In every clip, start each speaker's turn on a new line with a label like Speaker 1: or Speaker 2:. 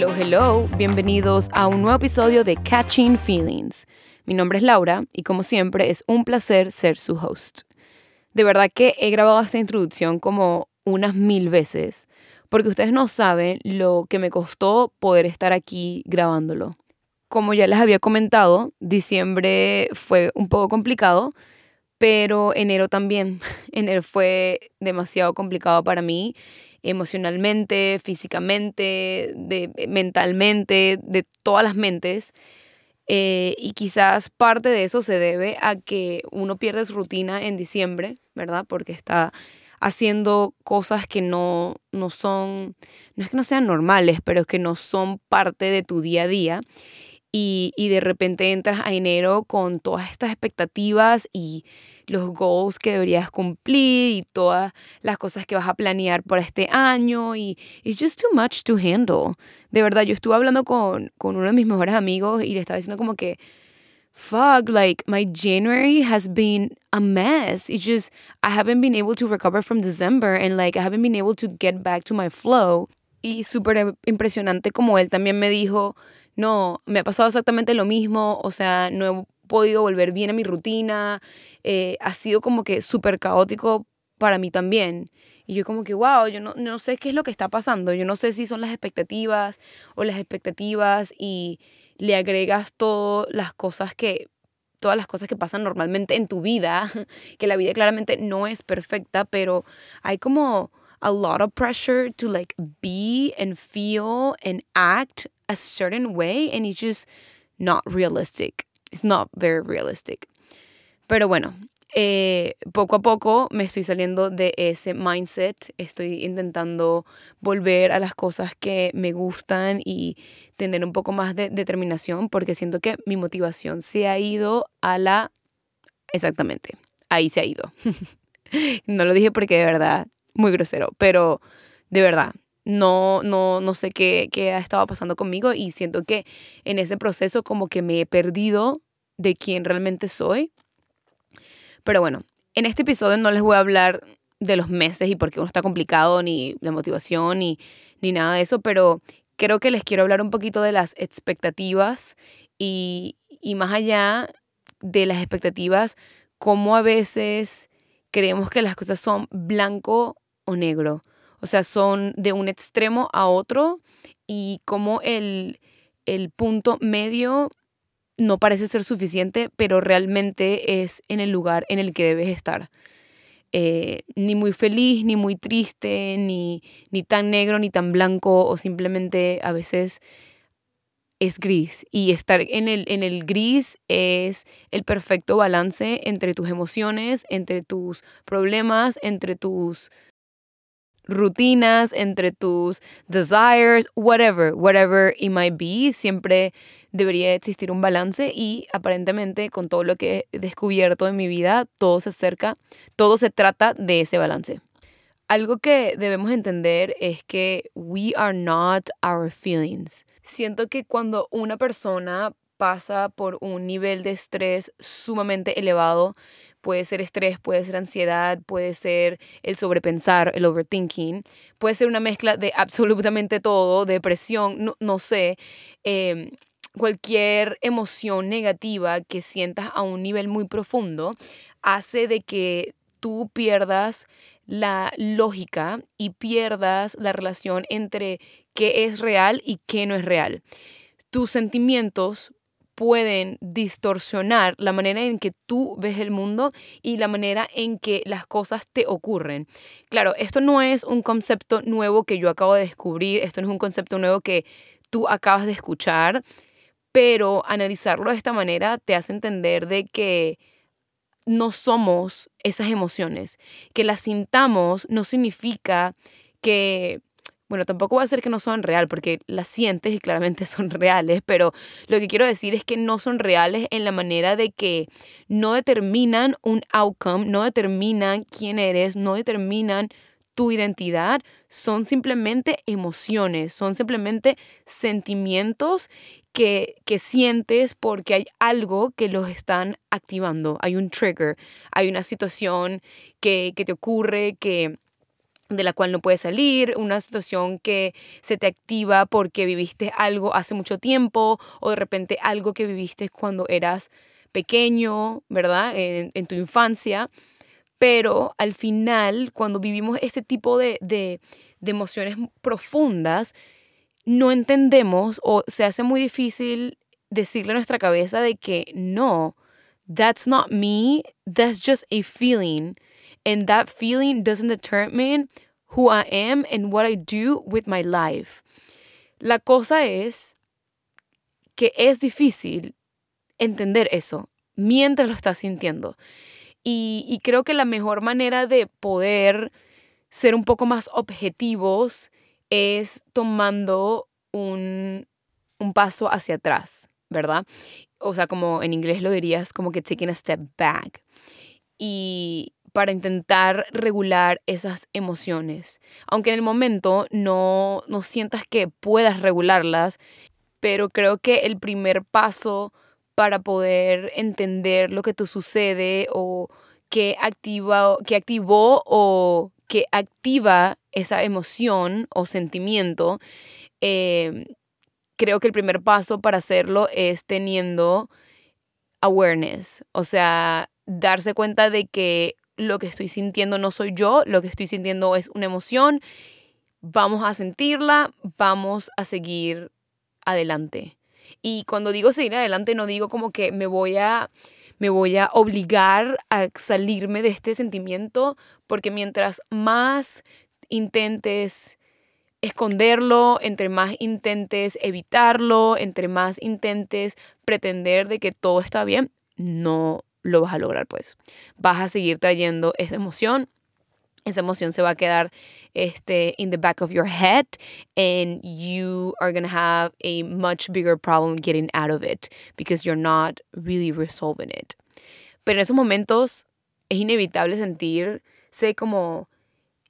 Speaker 1: Hello, hello, bienvenidos a un nuevo episodio de Catching Feelings. Mi nombre es Laura y como siempre es un placer ser su host. De verdad que he grabado esta introducción como unas mil veces, porque ustedes no saben lo que me costó poder estar aquí grabándolo. Como ya les había comentado, diciembre fue un poco complicado, pero enero también. Enero fue demasiado complicado para mí emocionalmente, físicamente, de, mentalmente, de todas las mentes. Eh, y quizás parte de eso se debe a que uno pierde su rutina en diciembre, ¿verdad? Porque está haciendo cosas que no, no son, no es que no sean normales, pero es que no son parte de tu día a día. Y, y de repente entras a enero con todas estas expectativas y los goals que deberías cumplir y todas las cosas que vas a planear por este año y it's just too much to handle. De verdad, yo estuve hablando con, con uno de mis mejores amigos y le estaba diciendo como que fuck, like my January has been a mess. It's just I haven't been able to recover from December and like I haven't been able to get back to my flow. Y súper impresionante como él también me dijo, no, me ha pasado exactamente lo mismo, o sea, no he podido volver bien a mi rutina, eh, ha sido como que súper caótico para mí también. Y yo como que, wow, yo no, no sé qué es lo que está pasando, yo no sé si son las expectativas o las expectativas y le agregas todas las cosas que todas las cosas que pasan normalmente en tu vida, que la vida claramente no es perfecta, pero hay como a lot of pressure to like be and feel and act a certain way and it's just not realistic. It's not very realistic. Pero bueno, eh, poco a poco me estoy saliendo de ese mindset, estoy intentando volver a las cosas que me gustan y tener un poco más de determinación porque siento que mi motivación se ha ido a la... Exactamente, ahí se ha ido. no lo dije porque de verdad, muy grosero, pero de verdad, no, no, no sé qué, qué ha estado pasando conmigo y siento que en ese proceso como que me he perdido de quién realmente soy pero bueno, en este episodio no les voy a hablar de los meses y por qué uno está complicado, ni la motivación, ni, ni nada de eso, pero creo que les quiero hablar un poquito de las expectativas y, y más allá de las expectativas, cómo a veces creemos que las cosas son blanco o negro. O sea, son de un extremo a otro y cómo el, el punto medio no parece ser suficiente, pero realmente es en el lugar en el que debes estar. Eh, ni muy feliz, ni muy triste, ni, ni tan negro, ni tan blanco, o simplemente a veces es gris. Y estar en el, en el gris es el perfecto balance entre tus emociones, entre tus problemas, entre tus rutinas, entre tus desires, whatever, whatever it might be, siempre debería existir un balance y aparentemente con todo lo que he descubierto en mi vida, todo se acerca, todo se trata de ese balance. Algo que debemos entender es que we are not our feelings. Siento que cuando una persona pasa por un nivel de estrés sumamente elevado, Puede ser estrés, puede ser ansiedad, puede ser el sobrepensar, el overthinking, puede ser una mezcla de absolutamente todo, depresión, no, sé, em, cualquier emoción negativa que sientas a un nivel muy profundo hace de que tú pierdas la lógica y pierdas la relación entre qué es real y qué no es real. Tus sentimientos pueden distorsionar la manera en que tú ves el mundo y la manera en que las cosas te ocurren. Claro, esto no es un concepto nuevo que yo acabo de descubrir, esto no es un concepto nuevo que tú acabas de escuchar, pero analizarlo de esta manera te hace entender de que no somos esas emociones, que las sintamos no significa que bueno, tampoco va a ser que no son real, porque las sientes y claramente son reales, pero lo que quiero decir es que no son reales en la manera de que no determinan un outcome, no determinan quién eres, no determinan tu identidad, son simplemente emociones, son simplemente sentimientos que, que, sientes porque hay algo que los están activando, hay un trigger, hay una situación que, que te ocurre que de la cual no puedes salir, una situación que se te activa porque viviste algo hace mucho tiempo o de repente algo que viviste cuando eras pequeño, ¿verdad? En, tu infancia. Pero al final, cuando vivimos este tipo de, de, de emociones profundas, no entendemos o se hace muy difícil decirle a nuestra cabeza de que no, that's not me, that's just a feeling. And that feeling doesn't determine who I am and what I do with my life. La cosa es que es difícil entender eso mientras lo estás sintiendo. Y, y, creo que la mejor manera de poder ser un poco más objetivos es tomando un, un paso hacia atrás, ¿verdad? O sea, como en inglés lo dirías, como que taking a step back. Y para intentar regular esas emociones. Aunque en el momento no, no sientas que puedas regularlas, pero creo que el primer paso para poder entender lo que te sucede o qué, activa, activó o que activa esa emoción o sentimiento, eh, creo que el primer paso para hacerlo es teniendo awareness, o sea, darse cuenta de que lo que estoy sintiendo no soy yo, lo que estoy sintiendo es una emoción, vamos a sentirla, vamos a seguir adelante. Y cuando digo seguir adelante no digo como que me voy a me voy a obligar a salirme de este sentimiento porque mientras más intentes esconderlo, entre más intentes evitarlo, entre más intentes pretender de que todo está bien, no lo vas a lograr, pues. Vas a seguir trayendo esa emoción. Esa emoción se va a quedar este, in the back of your head and you are going to have a much bigger problem getting out of it because you're not really resolving it. Pero en esos momentos es inevitable sentirse como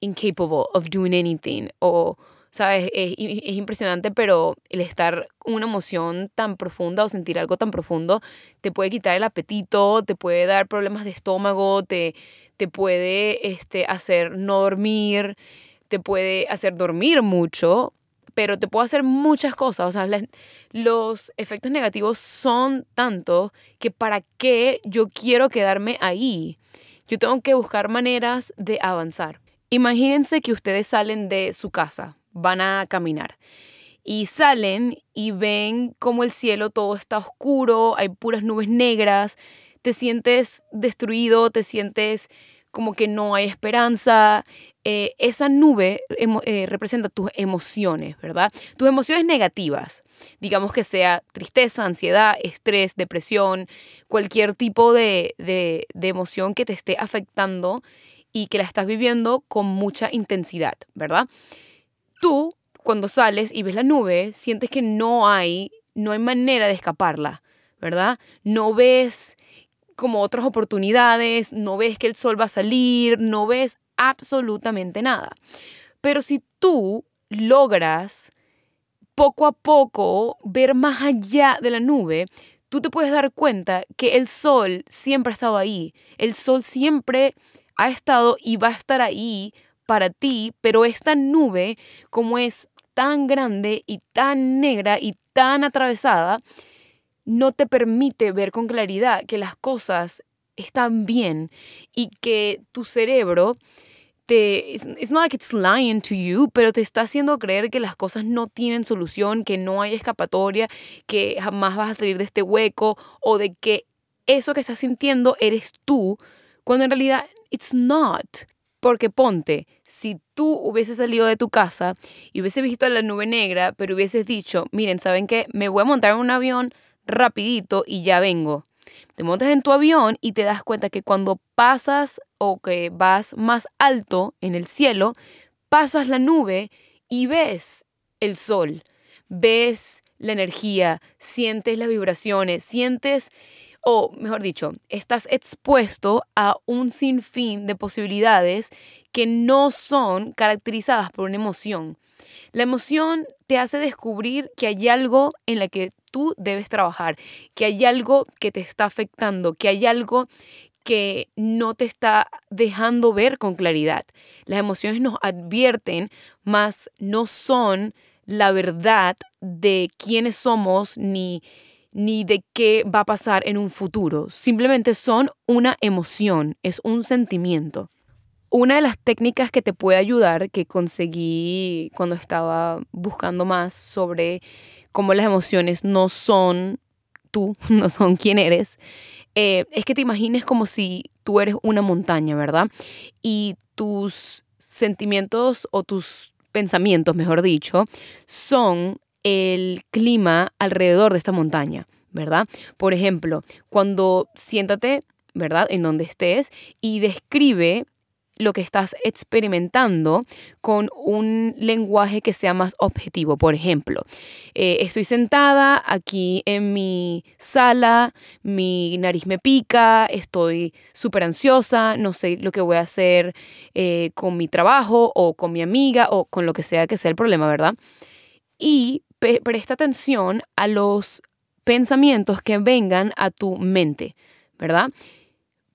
Speaker 1: incapable of doing anything o ¿sabes? Es, es, impresionante, pero el estar una emoción tan profunda o sentir algo tan profundo te puede quitar el apetito, te puede dar problemas de estómago, te, te puede este, hacer no dormir, te puede hacer dormir mucho, pero te puede hacer muchas cosas. O sea, los efectos negativos son tantos que para qué yo quiero quedarme ahí. Yo tengo que buscar maneras de avanzar. Imagínense que ustedes salen de su casa, van a caminar. Y salen y ven como el cielo todo está oscuro, hay puras nubes negras, te sientes destruido, te sientes como que no hay esperanza. Eh, esa nube eh, representa tus emociones, ¿verdad? Tus emociones negativas, digamos que sea tristeza, ansiedad, estrés, depresión, cualquier tipo de, de, de emoción que te esté afectando y que la estás viviendo con mucha intensidad, ¿verdad? Tú cuando sales y ves la nube, sientes que no hay, no hay manera de escaparla, ¿verdad? No ves como otras oportunidades, no ves que el sol va a salir, no ves absolutamente nada. Pero si tú logras poco a poco ver más allá de la nube, tú te puedes dar cuenta que el sol siempre ha estado ahí. El sol siempre ha estado y va a estar ahí para ti, pero esta nube, como es tan grande y tan negra y tan atravesada, no te permite ver con claridad que las cosas están bien y que tu cerebro te it's not like it's lying to you, pero te está haciendo creer que las cosas no tienen solución, que no hay escapatoria, que jamás vas a salir de este hueco o de que eso que estás sintiendo eres tú, cuando en realidad it's not. Porque ponte, si tú hubieses salido de tu casa y hubieses visto la nube negra, pero hubieses dicho, miren, ¿saben qué? Me voy a montar en un avión rapidito y ya vengo. Te montas en tu avión y te das cuenta que cuando pasas o que vas más alto en el cielo, pasas la nube y ves el sol, ves la energía, sientes las vibraciones, sientes o mejor dicho, estás expuesto a un sinfín de posibilidades que no son caracterizadas por una emoción. La emoción te hace descubrir que hay algo en la que tú debes trabajar, que hay algo que te está afectando, que hay algo que no te está dejando ver con claridad. Las emociones nos advierten, mas no son la verdad de quiénes somos ni, ni de qué va a pasar en un futuro. Simplemente son una emoción, es un sentimiento. Una de las técnicas que te puede ayudar, que conseguí cuando estaba buscando más sobre cómo las emociones no son tú, no son quién eres, eh, es que te imagines como si tú eres una montaña, ¿verdad? Y tus sentimientos o tus pensamientos, mejor dicho, son el clima alrededor de esta montaña, ¿verdad? Por ejemplo, cuando siéntate, ¿verdad? En donde estés y describe lo que estás experimentando con un lenguaje que sea más objetivo. Por ejemplo, eh, estoy sentada aquí en mi sala, mi nariz me pica, estoy súper ansiosa, no sé lo que voy a hacer eh, con mi trabajo o con mi amiga o con lo que sea que sea el problema, ¿verdad? Y presta atención a los pensamientos que vengan a tu mente, ¿verdad?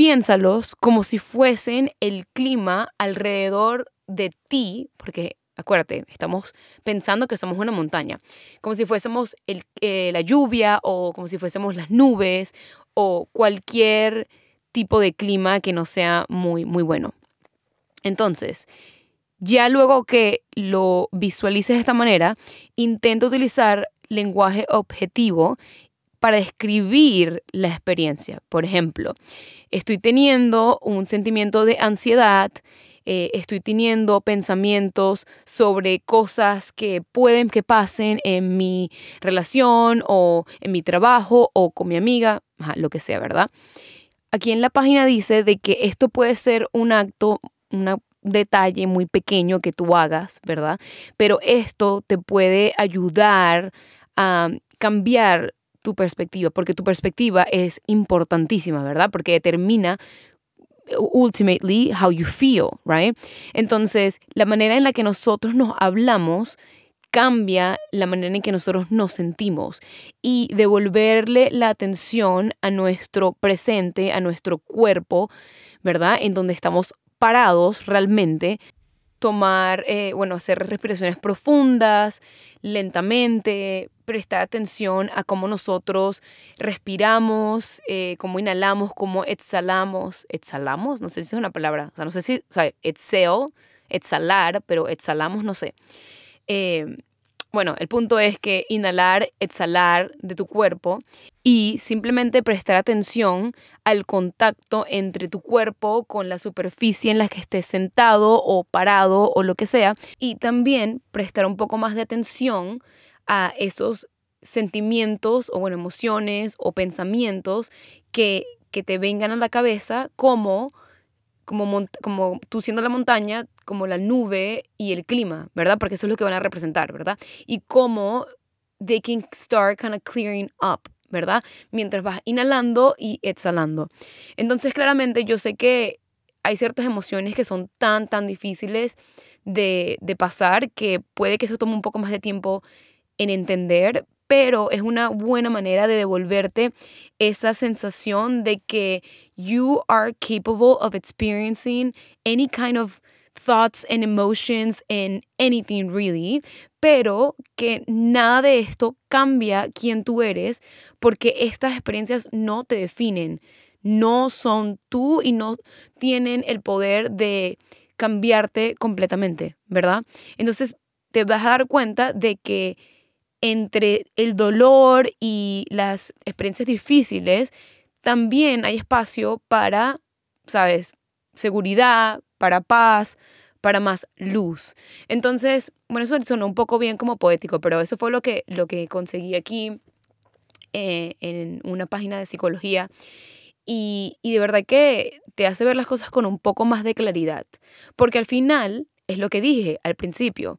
Speaker 1: piénsalos como si fuesen el clima alrededor de ti, porque acuérdate, estamos pensando que somos una montaña, como si fuésemos eh, la lluvia o como si fuésemos las nubes o cualquier tipo de clima que no sea muy, muy bueno. Entonces, ya luego que lo visualices de esta manera, intenta utilizar lenguaje objetivo para describir la experiencia. Por ejemplo, estoy teniendo un sentimiento de ansiedad, eh, estoy teniendo pensamientos sobre cosas que pueden que pasen en mi relación o en mi trabajo o con mi amiga, lo que sea, ¿verdad? Aquí en la página dice de que esto puede ser un acto, un detalle muy pequeño que tú hagas, ¿verdad? Pero esto te puede ayudar a cambiar tu perspectiva, porque tu perspectiva es importantísima, ¿verdad? Porque determina ultimately how you feel, right? Entonces, la manera en la que nosotros nos hablamos cambia la manera en que nosotros nos sentimos y devolverle la atención a nuestro presente, a nuestro cuerpo, ¿verdad? En donde estamos parados realmente, tomar, eh, bueno, hacer respiraciones profundas, lentamente, prestar atención a cómo nosotros respiramos, eh, cómo inhalamos, cómo exhalamos. ¿Exhalamos? No sé si es una palabra. O sea, no sé si, o sea, exhale, exhalar, pero exhalamos, no sé. Eh, bueno, el punto es que inhalar, exhalar de tu cuerpo y simplemente prestar atención al contacto entre tu cuerpo con la superficie en la que estés sentado o parado o lo que sea. Y también prestar un poco más de atención a esos sentimientos o bueno, emociones o pensamientos que, que te vengan a la cabeza como, como, como tú siendo la montaña, como la nube y el clima, ¿verdad? Porque eso es lo que van a representar, ¿verdad? Y cómo they can start kind of clearing up, ¿verdad? Mientras vas inhalando y exhalando. Entonces, claramente yo sé que hay ciertas emociones que son tan, tan difíciles de, de pasar que puede que eso tome un poco más de tiempo en entender, pero es una buena manera de devolverte esa sensación de que you are capable of experiencing any kind of thoughts and emotions and anything really, pero que nada de esto cambia quién tú eres porque estas experiencias no te definen, no son tú y no tienen el poder de cambiarte completamente, ¿verdad? Entonces te vas a dar cuenta de que entre el dolor y las experiencias difíciles, también hay espacio para, ¿sabes? Seguridad, para paz, para más luz. Entonces, bueno, eso sonó un poco bien como poético, pero eso fue lo que, lo que conseguí aquí eh, en una página de psicología. Y, y de verdad que te hace ver las cosas con un poco más de claridad. Porque al final, es lo que dije al principio,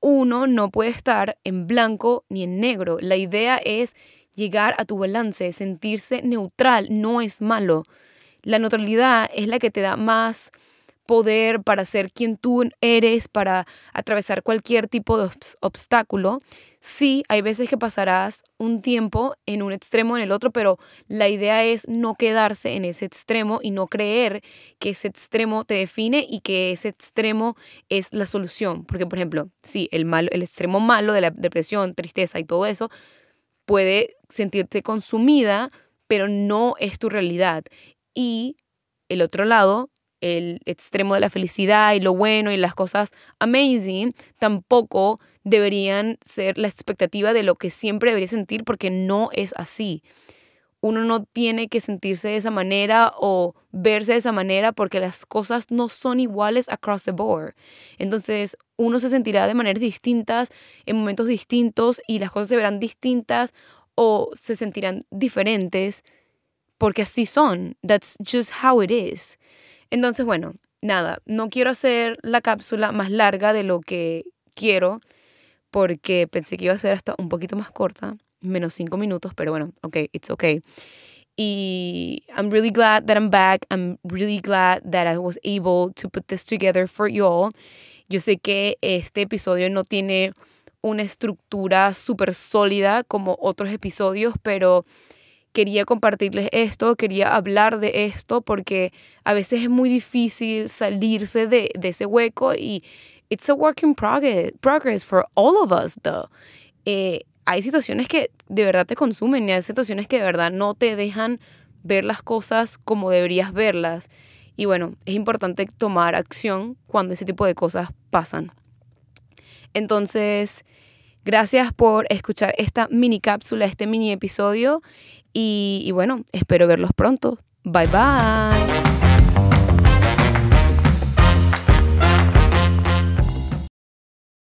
Speaker 1: uno no puede estar en blanco ni en negro. La idea es llegar a tu balance, sentirse neutral, no es malo. La neutralidad es la que te da más poder, para ser quien tú eres, para atravesar cualquier tipo de obstáculo. Sí, hay veces que pasarás un tiempo en un extremo, en el otro, pero la idea es no quedarse en ese extremo y no creer que ese extremo te define y que ese extremo es la solución. Porque, por ejemplo, sí, el, malo, el extremo malo de la depresión, tristeza y todo eso puede sentirte consumida, pero no es tu realidad. Y el otro lado, el extremo de la felicidad y lo bueno y las cosas amazing, tampoco deberían ser la expectativa de lo que siempre debería sentir porque no es así. Uno no tiene que sentirse de esa manera o verse de esa manera porque las cosas no son iguales across the board. Entonces, uno se sentirá de maneras distintas en momentos distintos y las cosas se verán distintas o se sentirán diferentes porque así son. That's just how it is. Entonces, bueno, nada, no quiero hacer la cápsula más larga de lo que quiero porque pensé que iba a ser hasta un poquito más corta, menos cinco minutos, pero bueno, ok, it's okay. Y I'm really glad that I'm back. I'm really glad that I was able to put this together for you all. Yo sé que este episodio no tiene una estructura súper sólida como otros episodios, pero quería compartirles esto, quería hablar de esto, porque a veces es muy difícil salirse de, de ese hueco y it's a work in progress, progress for all of us, though. Eh, hay situaciones que de verdad te consumen y hay situaciones que de verdad no te dejan ver las cosas como deberías verlas. Y bueno, es importante tomar acción cuando ese tipo de cosas pasan. Entonces, gracias por escuchar esta mini cápsula, este mini episodio. Y, bueno, espero verlos pronto. Bye bye.